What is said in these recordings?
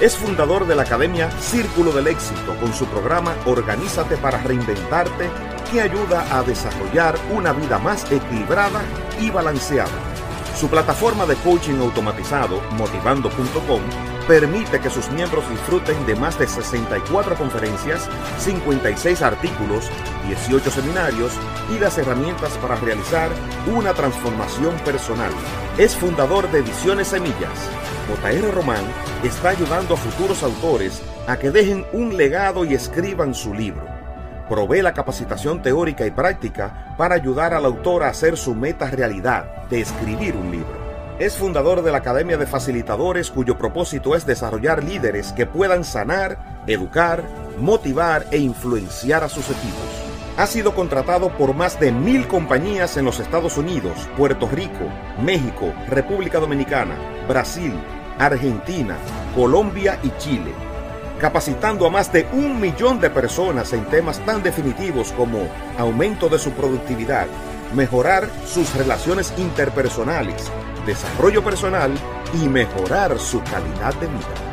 Es fundador de la Academia Círculo del Éxito con su programa Organízate para Reinventarte que ayuda a desarrollar una vida más equilibrada y balanceada. Su plataforma de coaching automatizado, motivando.com, permite que sus miembros disfruten de más de 64 conferencias, 56 artículos, 18 seminarios y las herramientas para realizar una transformación personal. Es fundador de Ediciones Semillas. JR Román está ayudando a futuros autores a que dejen un legado y escriban su libro provee la capacitación teórica y práctica para ayudar al autor a hacer su meta realidad de escribir un libro. Es fundador de la Academia de Facilitadores cuyo propósito es desarrollar líderes que puedan sanar, educar, motivar e influenciar a sus equipos. Ha sido contratado por más de mil compañías en los Estados Unidos, Puerto Rico, México, República Dominicana, Brasil, Argentina, Colombia y Chile capacitando a más de un millón de personas en temas tan definitivos como aumento de su productividad, mejorar sus relaciones interpersonales, desarrollo personal y mejorar su calidad de vida.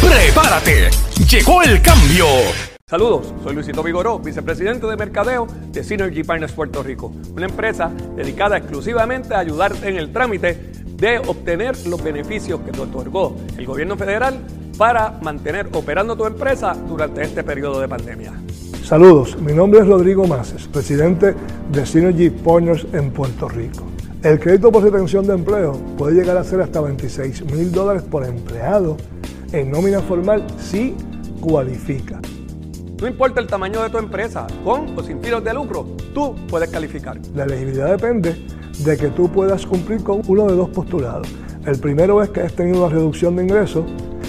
¡Prepárate! ¡Llegó el cambio! Saludos, soy Luisito Vigoró, vicepresidente de Mercadeo de Synergy Partners Puerto Rico, una empresa dedicada exclusivamente a ayudarte en el trámite de obtener los beneficios que te otorgó el gobierno federal para mantener operando tu empresa durante este periodo de pandemia. Saludos, mi nombre es Rodrigo Maces, presidente de Synergy Partners en Puerto Rico. El crédito por retención de empleo puede llegar a ser hasta 26 mil dólares por empleado en nómina formal si cualifica. No importa el tamaño de tu empresa, con o sin fines de lucro, tú puedes calificar. La elegibilidad depende de que tú puedas cumplir con uno de dos postulados. El primero es que has tenido una reducción de ingresos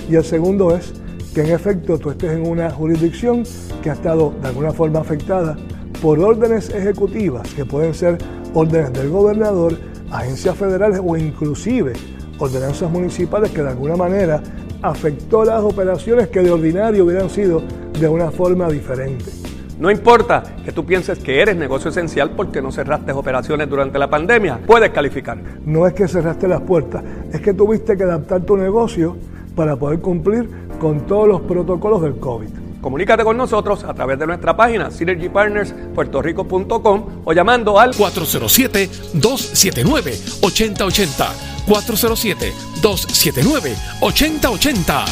y el segundo es que en efecto tú estés en una jurisdicción que ha estado de alguna forma afectada por órdenes ejecutivas, que pueden ser órdenes del gobernador, agencias federales o inclusive ordenanzas municipales que de alguna manera afectó las operaciones que de ordinario hubieran sido de una forma diferente. No importa que tú pienses que eres negocio esencial porque no cerraste operaciones durante la pandemia, puedes calificar. No es que cerraste las puertas, es que tuviste que adaptar tu negocio para poder cumplir con todos los protocolos del COVID. Comunícate con nosotros a través de nuestra página synergypartnerspuertorico.com o llamando al 407-279-8080. 407-279-8080.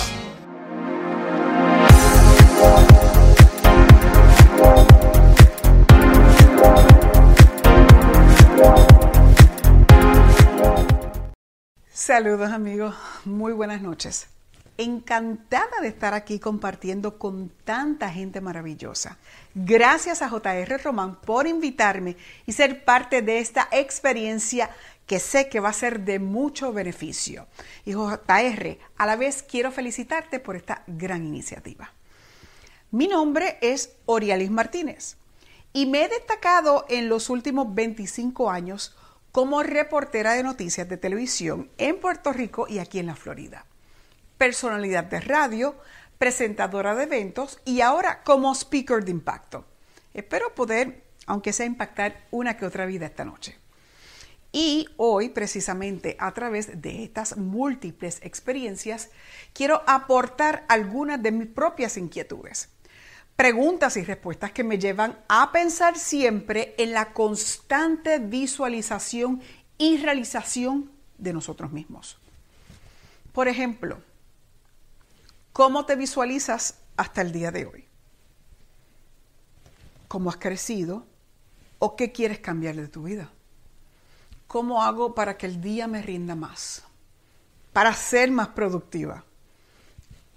Saludos amigos, muy buenas noches. Encantada de estar aquí compartiendo con tanta gente maravillosa. Gracias a JR Román por invitarme y ser parte de esta experiencia que sé que va a ser de mucho beneficio. Y JR, a la vez quiero felicitarte por esta gran iniciativa. Mi nombre es Orialis Martínez y me he destacado en los últimos 25 años como reportera de noticias de televisión en Puerto Rico y aquí en la Florida. Personalidad de radio, presentadora de eventos y ahora como speaker de impacto. Espero poder, aunque sea impactar una que otra vida esta noche. Y hoy, precisamente a través de estas múltiples experiencias, quiero aportar algunas de mis propias inquietudes. Preguntas y respuestas que me llevan a pensar siempre en la constante visualización y realización de nosotros mismos. Por ejemplo, ¿cómo te visualizas hasta el día de hoy? ¿Cómo has crecido? ¿O qué quieres cambiar de tu vida? ¿Cómo hago para que el día me rinda más? Para ser más productiva.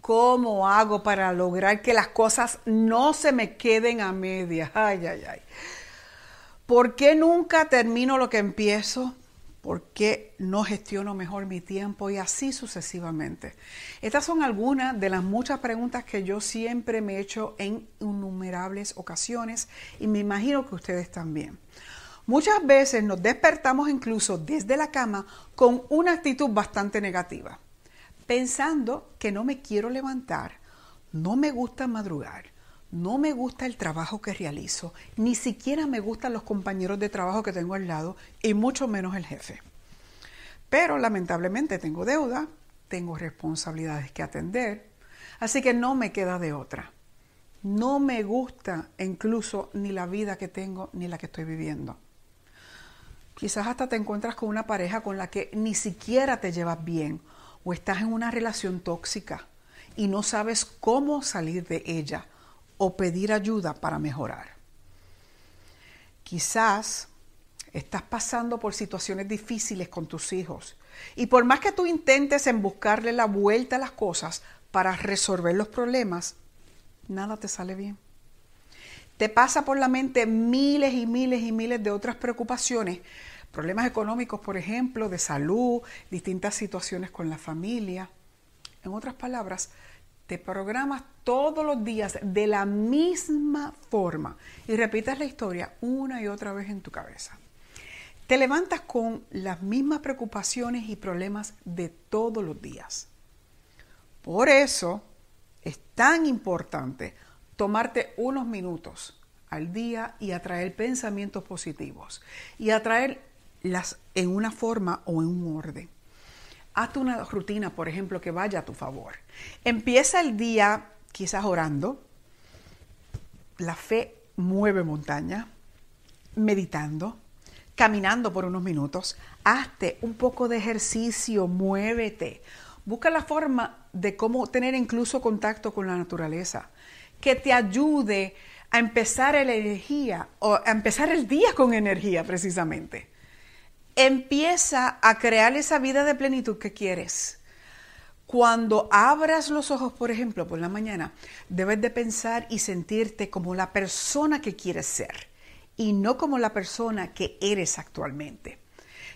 ¿Cómo hago para lograr que las cosas no se me queden a medias? Ay, ay, ay. ¿Por qué nunca termino lo que empiezo? ¿Por qué no gestiono mejor mi tiempo? Y así sucesivamente. Estas son algunas de las muchas preguntas que yo siempre me he hecho en innumerables ocasiones y me imagino que ustedes también. Muchas veces nos despertamos incluso desde la cama con una actitud bastante negativa, pensando que no me quiero levantar, no me gusta madrugar, no me gusta el trabajo que realizo, ni siquiera me gustan los compañeros de trabajo que tengo al lado y mucho menos el jefe. Pero lamentablemente tengo deuda, tengo responsabilidades que atender, así que no me queda de otra. No me gusta incluso ni la vida que tengo ni la que estoy viviendo. Quizás hasta te encuentras con una pareja con la que ni siquiera te llevas bien o estás en una relación tóxica y no sabes cómo salir de ella o pedir ayuda para mejorar. Quizás estás pasando por situaciones difíciles con tus hijos y por más que tú intentes en buscarle la vuelta a las cosas para resolver los problemas, nada te sale bien. Te pasa por la mente miles y miles y miles de otras preocupaciones, problemas económicos, por ejemplo, de salud, distintas situaciones con la familia. En otras palabras, te programas todos los días de la misma forma y repites la historia una y otra vez en tu cabeza. Te levantas con las mismas preocupaciones y problemas de todos los días. Por eso es tan importante tomarte unos minutos al día y atraer pensamientos positivos y atraerlas en una forma o en un orden. Hazte una rutina, por ejemplo, que vaya a tu favor. Empieza el día quizás orando. La fe mueve montaña, meditando, caminando por unos minutos. Hazte un poco de ejercicio, muévete. Busca la forma de cómo tener incluso contacto con la naturaleza, que te ayude a empezar la energía o a empezar el día con energía precisamente empieza a crear esa vida de plenitud que quieres. Cuando abras los ojos, por ejemplo, por la mañana, debes de pensar y sentirte como la persona que quieres ser y no como la persona que eres actualmente.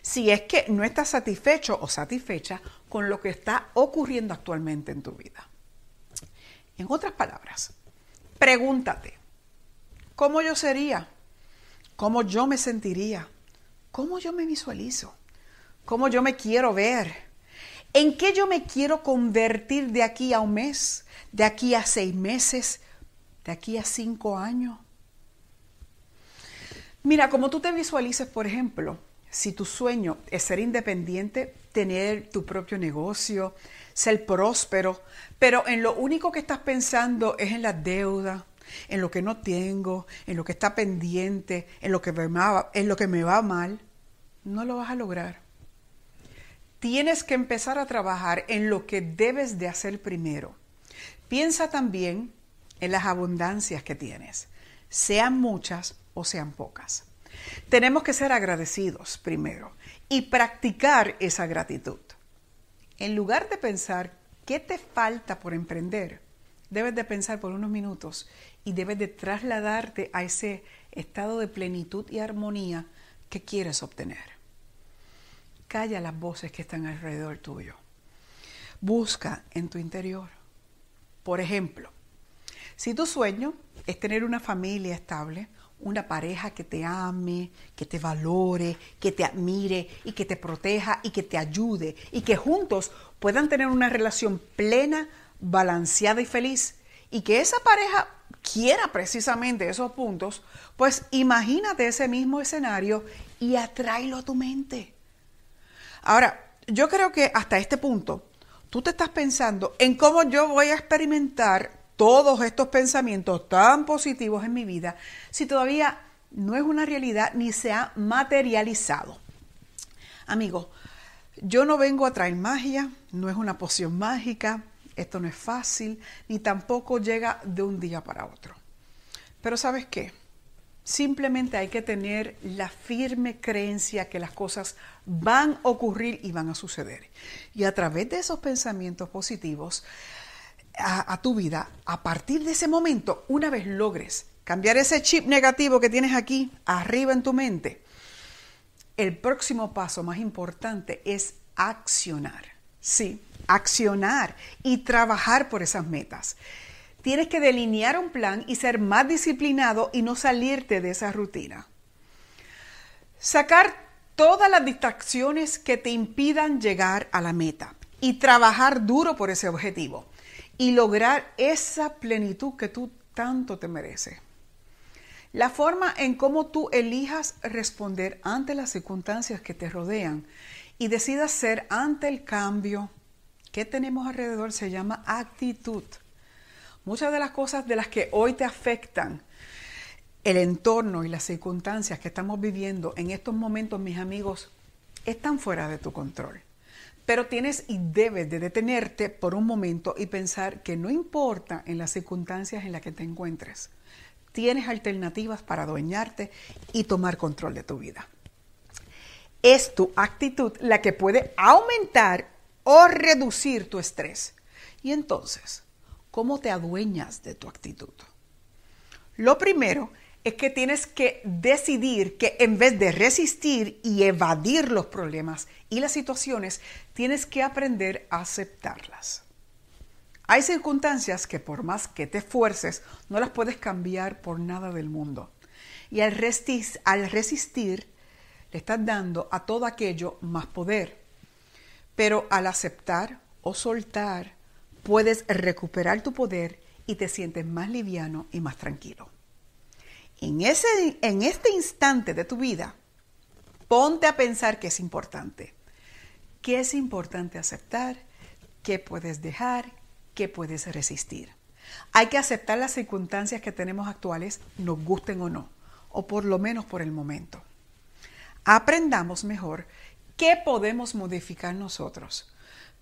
Si es que no estás satisfecho o satisfecha con lo que está ocurriendo actualmente en tu vida. En otras palabras, pregúntate, ¿cómo yo sería? ¿Cómo yo me sentiría? ¿Cómo yo me visualizo? ¿Cómo yo me quiero ver? ¿En qué yo me quiero convertir de aquí a un mes? ¿De aquí a seis meses? ¿De aquí a cinco años? Mira, como tú te visualices, por ejemplo, si tu sueño es ser independiente, tener tu propio negocio, ser próspero, pero en lo único que estás pensando es en la deuda, en lo que no tengo, en lo que está pendiente, en lo que me va, lo que me va mal, no lo vas a lograr. Tienes que empezar a trabajar en lo que debes de hacer primero. Piensa también en las abundancias que tienes, sean muchas o sean pocas. Tenemos que ser agradecidos primero y practicar esa gratitud. En lugar de pensar qué te falta por emprender, debes de pensar por unos minutos y debes de trasladarte a ese estado de plenitud y armonía que quieres obtener. Calla las voces que están alrededor tuyo. Busca en tu interior. Por ejemplo, si tu sueño es tener una familia estable, una pareja que te ame, que te valore, que te admire y que te proteja y que te ayude y que juntos puedan tener una relación plena balanceada y feliz y que esa pareja quiera precisamente esos puntos, pues imagínate ese mismo escenario y atráelo a tu mente. Ahora, yo creo que hasta este punto tú te estás pensando en cómo yo voy a experimentar todos estos pensamientos tan positivos en mi vida si todavía no es una realidad ni se ha materializado. Amigo, yo no vengo a traer magia, no es una poción mágica, esto no es fácil, ni tampoco llega de un día para otro. Pero sabes qué? Simplemente hay que tener la firme creencia que las cosas van a ocurrir y van a suceder. Y a través de esos pensamientos positivos a, a, tu vida, a partir de ese momento, una vez logres cambiar ese chip negativo que tienes aquí arriba en tu mente, el próximo paso más importante es accionar. Sí, accionar y trabajar por esas metas. Tienes que delinear un plan y ser más disciplinado y no salirte de esa rutina. Sacar todas las distracciones que te impidan llegar a la meta y trabajar duro por ese objetivo y lograr esa plenitud que tú tanto te mereces. La forma en cómo tú elijas responder ante las circunstancias que te rodean y decidas ser ante el cambio que tenemos alrededor se llama actitud. Muchas de las cosas de las que hoy te afectan el entorno y las circunstancias que estamos viviendo en estos momentos, mis amigos, están fuera de tu control. Pero tienes y debes de detenerte por un momento y pensar que no importa en las circunstancias en las que te encuentres tienes alternativas para adueñarte y tomar control de tu vida. Es tu actitud la que puede aumentar o reducir tu estrés. Y entonces, ¿cómo te adueñas de tu actitud? Lo primero es que tienes que decidir que en vez de resistir y evadir los problemas y las situaciones, tienes que aprender a aceptarlas. Hay circunstancias que por más que te esfuerces, no las puedes cambiar por nada del mundo. Y al, resistir, le estás dando a todo aquello más poder. Pero al aceptar o soltar, puedes recuperar tu poder y te sientes más liviano y más tranquilo. En, ese, en este instante de tu vida, ponte a pensar qué es importante. ¿Qué es importante aceptar? ¿Qué puedes dejar? que puedes resistir. Hay que aceptar las circunstancias que tenemos actuales, nos gusten o no, o por lo menos por el momento. Aprendamos mejor qué podemos modificar nosotros.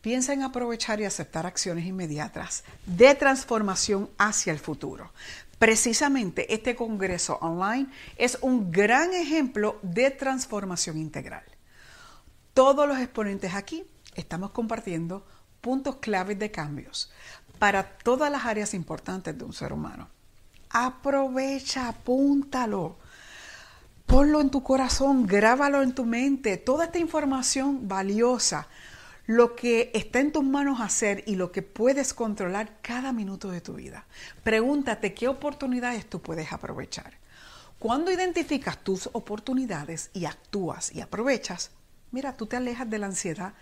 Piensa en aprovechar y aceptar acciones inmediatas de transformación hacia el futuro. Precisamente este Congreso Online es un gran ejemplo de transformación integral. Todos los exponentes aquí estamos compartiendo puntos claves de cambios para todas las áreas importantes de un ser humano. Aprovecha, apúntalo, ponlo en tu corazón, grábalo en tu mente, toda esta información valiosa, lo que está en tus manos hacer y lo que puedes controlar cada minuto de tu vida. Pregúntate qué oportunidades tú puedes aprovechar. Cuando identificas tus oportunidades y actúas y aprovechas, mira, tú te alejas de la ansiedad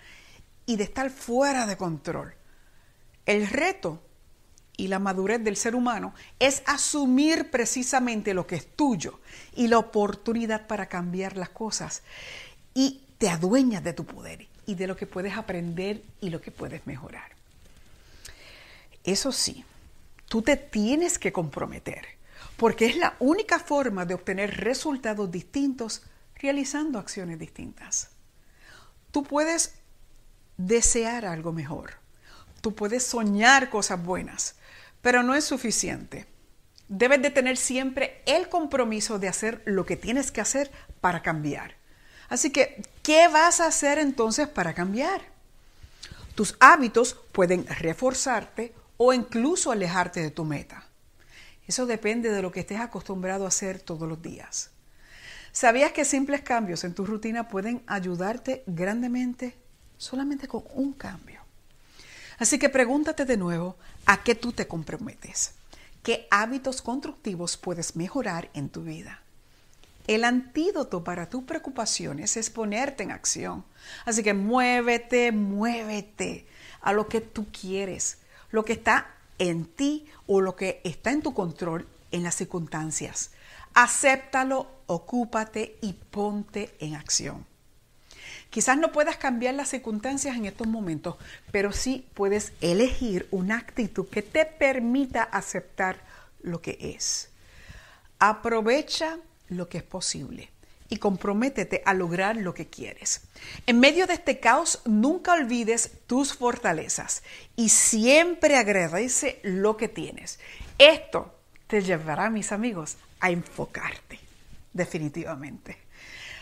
y de estar fuera de control. El reto y la madurez del ser humano es asumir precisamente lo que es tuyo y la oportunidad para cambiar las cosas y te adueñas de tu poder y de lo que puedes aprender y lo que puedes mejorar. Eso sí, tú te tienes que comprometer porque es la única forma de obtener resultados distintos realizando acciones distintas. Tú puedes desear algo mejor. Tú puedes soñar cosas buenas, pero no es suficiente. Debes de tener siempre el compromiso de hacer lo que tienes que hacer para cambiar. Así que, ¿qué vas a hacer entonces para cambiar? Tus hábitos pueden reforzarte o incluso alejarte de tu meta. Eso depende de lo que estés acostumbrado a hacer todos los días. ¿Sabías que simples cambios en tu rutina pueden ayudarte grandemente solamente con un cambio. Así que pregúntate de nuevo a qué tú te comprometes, qué hábitos constructivos puedes mejorar en tu vida. El antídoto para tus preocupaciones es ponerte en acción. Así que muévete, muévete a lo que tú quieres, lo que está en ti o lo que está en tu control en las circunstancias. Acéptalo, ocúpate y ponte en acción. Quizás no puedas cambiar las circunstancias en estos momentos, pero sí puedes elegir una actitud que te permita aceptar lo que es. Aprovecha lo que es posible y comprométete a lograr lo que quieres. En medio de este caos, nunca olvides tus fortalezas y siempre agradece lo que tienes. Esto te llevará, mis amigos, a enfocarte, definitivamente.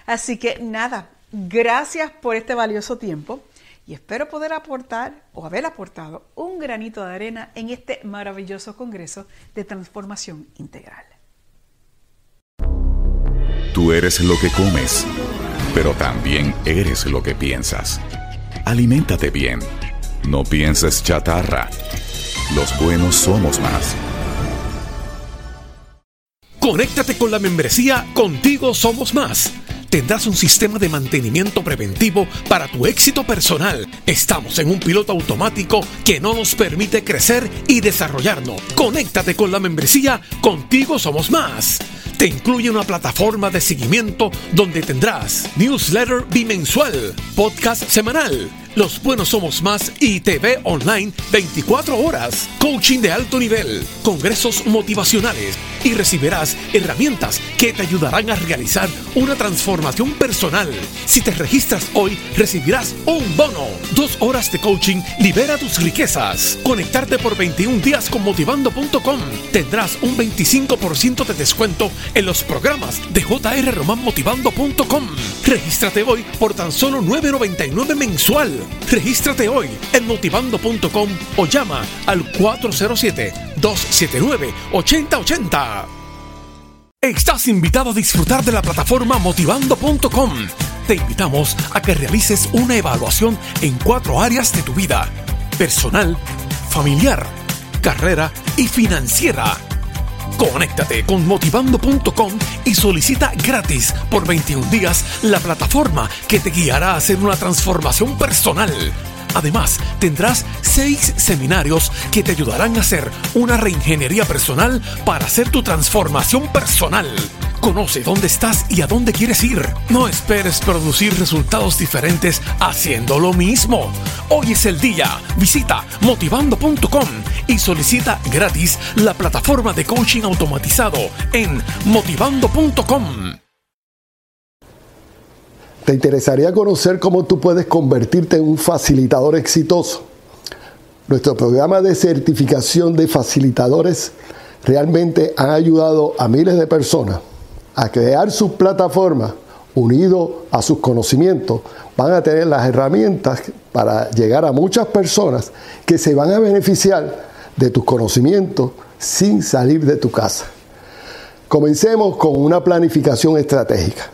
Así que nada, gracias por este valioso tiempo y espero poder aportar o haber aportado un granito de arena en este maravilloso Congreso de Transformación Integral. Tú eres lo que comes, pero también eres lo que piensas. Aliméntate bien. No pienses chatarra. Los buenos somos más. Conéctate con la membresía Contigo Somos Más. Tendrás un sistema de mantenimiento preventivo para tu éxito personal. Estamos en un piloto automático que no nos permite crecer y desarrollarnos. Conéctate con la membresía Contigo Somos Más te incluye una plataforma de seguimiento donde tendrás newsletter bimensual, podcast semanal los Buenos Somos Más y TV online 24 horas, coaching de alto nivel, congresos motivacionales y recibirás herramientas que te ayudarán a realizar una transformación personal. Si te registras hoy, recibirás un bono. Dos horas de coaching libera tus riquezas. Conectarte por 21 días con motivando.com. Tendrás un 25% de descuento en los programas de jrromanmotivando.com. Regístrate hoy por tan solo 9.99 mensual. Regístrate hoy en motivando.com o llama al 407-279-8080. Estás invitado a disfrutar de la plataforma motivando.com. Te invitamos a que realices una evaluación en cuatro áreas de tu vida. Personal, familiar, carrera y financiera Conéctate con motivando.com y solicita gratis por 21 días la plataforma que te guiará a hacer una transformación personal. Además, tendrás seis seminarios que te ayudarán a hacer una reingeniería personal para hacer tu transformación personal. Conoce dónde estás y a dónde quieres ir. No esperes producir resultados diferentes haciendo lo mismo. Hoy es el día. Visita motivando.com y solicita gratis la plataforma de coaching automatizado en motivando.com. ¿Te interesaría conocer cómo tú puedes convertirte en un facilitador exitoso? Nuestro programa de certificación de facilitadores realmente ha ayudado a miles de personas a crear sus plataformas unido a sus conocimientos, van a tener las herramientas para llegar a muchas personas que se van a beneficiar de tus conocimientos sin salir de tu casa. Comencemos con una planificación estratégica.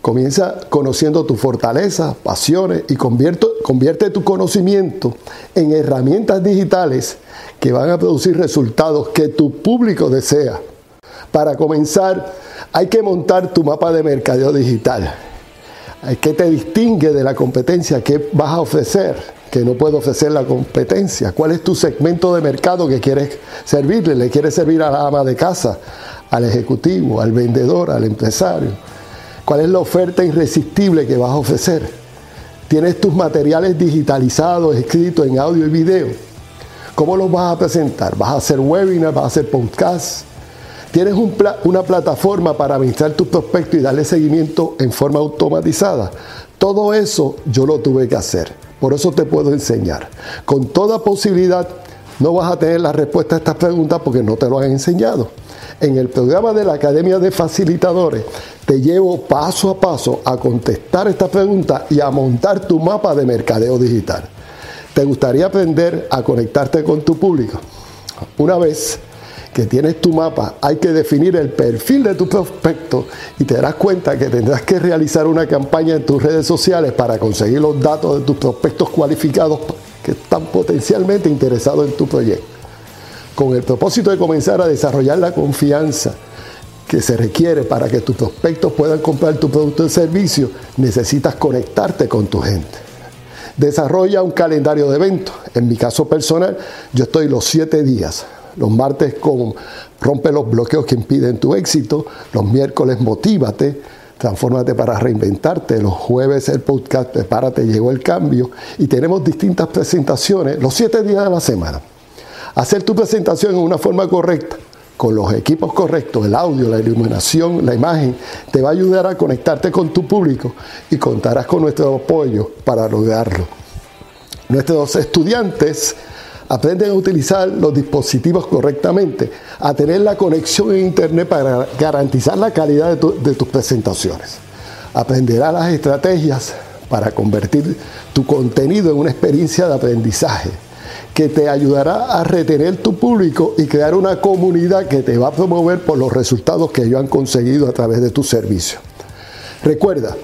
Comienza conociendo tus fortalezas, pasiones y convierte tu conocimiento en herramientas digitales que van a producir resultados que tu público desea. Para comenzar, hay que montar tu mapa de mercadeo digital. ¿Qué te distingue de la competencia? ¿Qué vas a ofrecer? que no puede ofrecer la competencia. ¿Cuál es tu segmento de mercado que quieres servirle? ¿Le quieres servir a la ama de casa, al ejecutivo, al vendedor, al empresario? ¿Cuál es la oferta irresistible que vas a ofrecer? ¿Tienes tus materiales digitalizados, escritos en audio y video? ¿Cómo los vas a presentar? ¿Vas a hacer webinars? ¿Vas a hacer podcasts? ¿Tienes una plataforma para administrar tus prospectos y darle seguimiento en forma automatizada? Todo eso yo lo tuve que hacer. Por eso te puedo enseñar. Con toda posibilidad no vas a tener la respuesta a estas preguntas porque no te lo han enseñado. En el programa de la Academia de Facilitadores te llevo paso a paso a contestar estas preguntas y a montar tu mapa de mercadeo digital. ¿Te gustaría aprender a conectarte con tu público? Una vez que tienes tu mapa, hay que definir el perfil de tu prospecto y te darás cuenta que tendrás que realizar una campaña en tus redes sociales para conseguir los datos de tus prospectos cualificados que están potencialmente interesados en tu proyecto. Con el propósito de comenzar a desarrollar la confianza que se requiere para que tus prospectos puedan comprar tu producto o servicio, necesitas conectarte con tu gente. Desarrolla un calendario de eventos. En mi caso personal, yo estoy los siete días. Los martes con rompe los bloqueos que impiden tu éxito. Los miércoles motívate. Transfórmate para reinventarte. Los jueves el podcast Prepárate, llegó el cambio. Y tenemos distintas presentaciones los siete días de la semana. Hacer tu presentación en una forma correcta con los equipos correctos, el audio, la iluminación, la imagen, te va a ayudar a conectarte con tu público y contarás con nuestro apoyo para lograrlo. Nuestros estudiantes aprenden a utilizar los dispositivos correctamente, a tener la conexión en Internet para garantizar la calidad de, tus presentaciones. Aprenderá las estrategias para convertir tu contenido en una experiencia de aprendizaje que te ayudará a retener tu público y crear una comunidad que te va a promover por los resultados que ellos han conseguido a través de tu servicio. Recuerda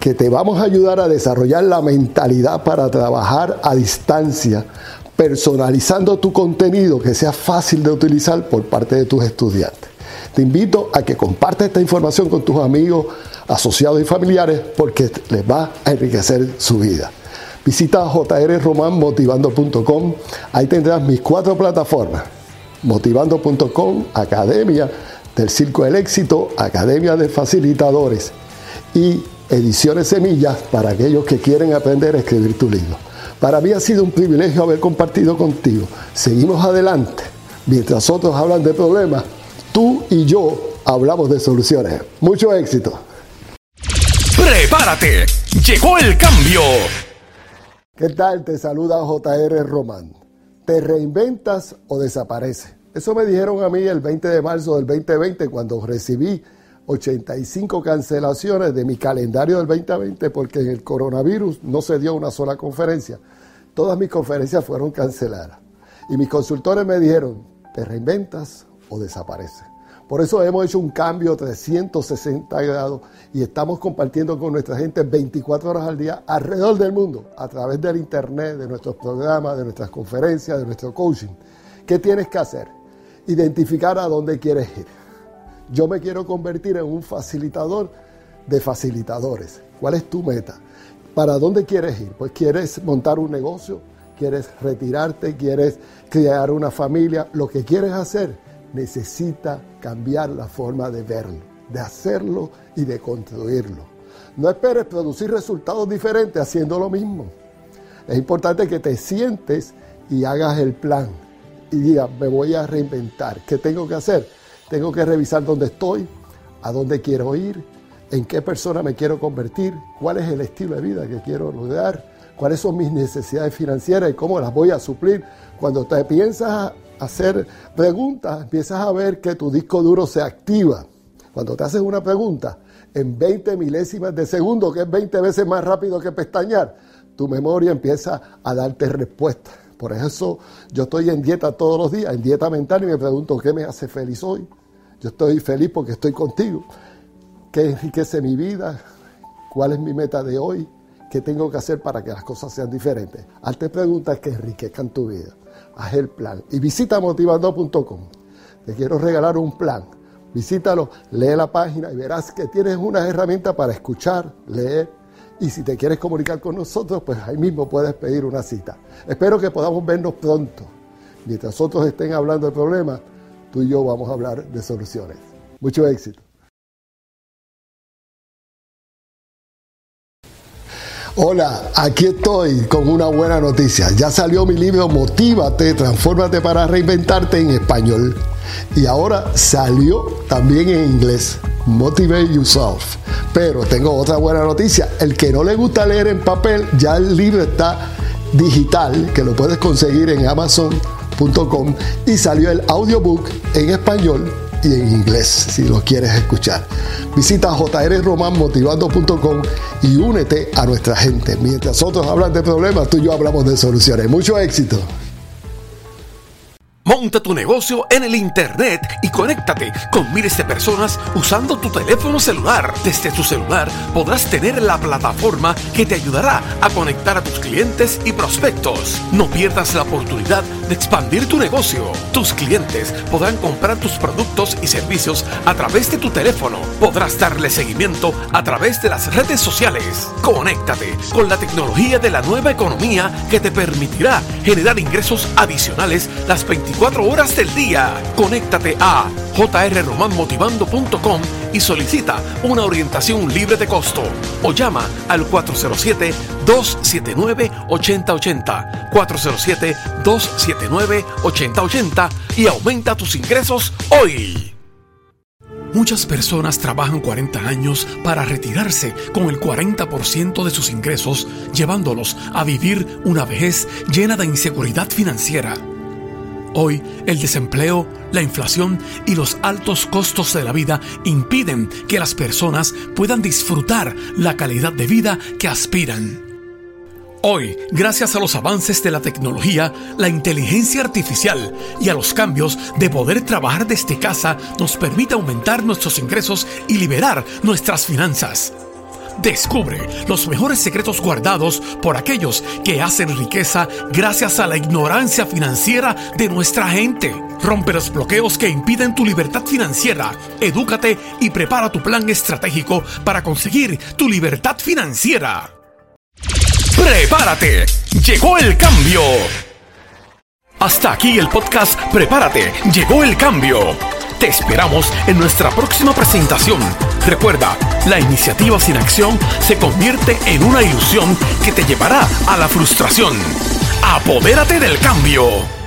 que te vamos a ayudar a desarrollar la mentalidad para trabajar a distancia, personalizando tu contenido que sea fácil de utilizar por parte de tus estudiantes. Te invito a que compartas esta información con tus amigos, asociados y familiares porque les va a enriquecer su vida. Visita jrromanmotivando.com. Ahí tendrás mis cuatro plataformas. Motivando.com, Academia del Circo del Éxito, Academia de Facilitadores y Ediciones Semillas para aquellos que quieren aprender a escribir tu libro. Para mí ha sido un privilegio haber compartido contigo. Seguimos adelante. Mientras otros hablan de problemas, tú y yo hablamos de soluciones. Mucho éxito. Prepárate. Llegó el cambio. ¿Qué tal? Te saluda JR Román. ¿Te reinventas o desapareces? Eso me dijeron a mí el 20 de marzo del 2020 cuando recibí 85 cancelaciones de mi calendario del 2020 porque en el coronavirus no se dio una sola conferencia. Todas mis conferencias fueron canceladas. Y mis consultores me dijeron, ¿te reinventas o desapareces? Por eso hemos hecho un cambio 360 grados y estamos compartiendo con nuestra gente 24 horas al día alrededor del mundo a través del internet, de nuestros programas, de nuestras conferencias, de nuestro coaching. ¿Qué tienes que hacer? Identificar a dónde quieres ir. Yo me quiero convertir en un facilitador de facilitadores. ¿Cuál es tu meta? ¿Para dónde quieres ir? Pues quieres montar un negocio, quieres retirarte, quieres crear una familia, lo que quieres hacer necesita cambiar la forma de verlo, de hacerlo y de construirlo. No esperes producir resultados diferentes haciendo lo mismo. Es importante que te sientes y hagas el plan y digas, me voy a reinventar. ¿Qué tengo que hacer? Tengo que revisar dónde estoy, a dónde quiero ir, en qué persona me quiero convertir, cuál es el estilo de vida que quiero lograr, cuáles son mis necesidades financieras y cómo las voy a suplir. Cuando te piensas hacer preguntas, empiezas a ver que tu disco duro se activa. Cuando te haces una pregunta, en 20 milésimas de segundo, que es 20 veces más rápido que pestañear, tu memoria empieza a darte respuesta. Por eso yo estoy en dieta todos los días, en dieta mental, y me pregunto, ¿qué me hace feliz hoy? Yo estoy feliz porque estoy contigo. ¿Qué enriquece mi vida? ¿Cuál es mi meta de hoy? ¿Qué tengo que hacer para que las cosas sean diferentes? Hazte preguntas que enriquezcan tu vida haz el plan. Y visita motivando.com. Te quiero regalar un plan. Visítalo, lee la página y verás que tienes una herramienta para escuchar, leer. Y si te quieres comunicar con nosotros, pues ahí mismo puedes pedir una cita. Espero que podamos vernos pronto. Mientras otros estén hablando de problemas, tú y yo vamos a hablar de soluciones. Mucho éxito. Hola, aquí estoy con una buena noticia. Ya salió mi libro Motívate, Transfórmate para Reinventarte en español. Y ahora salió también en inglés. Motivate Yourself. Pero tengo otra buena noticia. El que no le gusta leer en papel, ya el libro está digital, que lo puedes conseguir en Y salió el audiobook en español y en inglés si lo quieres escuchar. Visita jrromanmotivando.com y únete a nuestra gente. Mientras otros hablan de problemas, tú y yo hablamos de soluciones. Mucho éxito. Monta tu negocio en el Internet y conéctate con miles de personas usando tu teléfono celular. Desde tu celular podrás tener la plataforma que te ayudará a conectar a tus clientes y prospectos. No pierdas la oportunidad de expandir tu negocio. Tus clientes podrán comprar tus productos y servicios a través de tu teléfono. Podrás darle seguimiento a través de las redes sociales. Conéctate con la tecnología de la nueva economía que te permitirá generar ingresos adicionales las 24 24 horas del día. Conéctate a jrromanmotivando.com y solicita una orientación libre de costo o llama al 407-279-8080. 407-279-8080 y aumenta tus ingresos hoy. Muchas personas trabajan 40 años para retirarse con el 40% de sus ingresos, llevándolos a vivir una vejez llena de inseguridad financiera. Hoy el desempleo, la inflación y los altos costos de la vida impiden que las personas puedan disfrutar la calidad de vida que aspiran. Hoy, gracias a los avances de la tecnología, la inteligencia artificial y a los cambios de poder trabajar desde casa, nos permite aumentar nuestros ingresos y liberar nuestras finanzas. Descubre los mejores secretos guardados por aquellos que hacen riqueza gracias a la ignorancia financiera de nuestra gente. Rompe los bloqueos que impiden tu libertad financiera. Edúcate y prepara tu plan estratégico para conseguir tu libertad financiera. ¡Prepárate! Llegó el cambio. Hasta aquí el podcast Prepárate. Llegó el cambio. Te esperamos en nuestra próxima presentación. Recuerda, la iniciativa sin acción se convierte en una ilusión que te llevará a la frustración. Apodérate del cambio.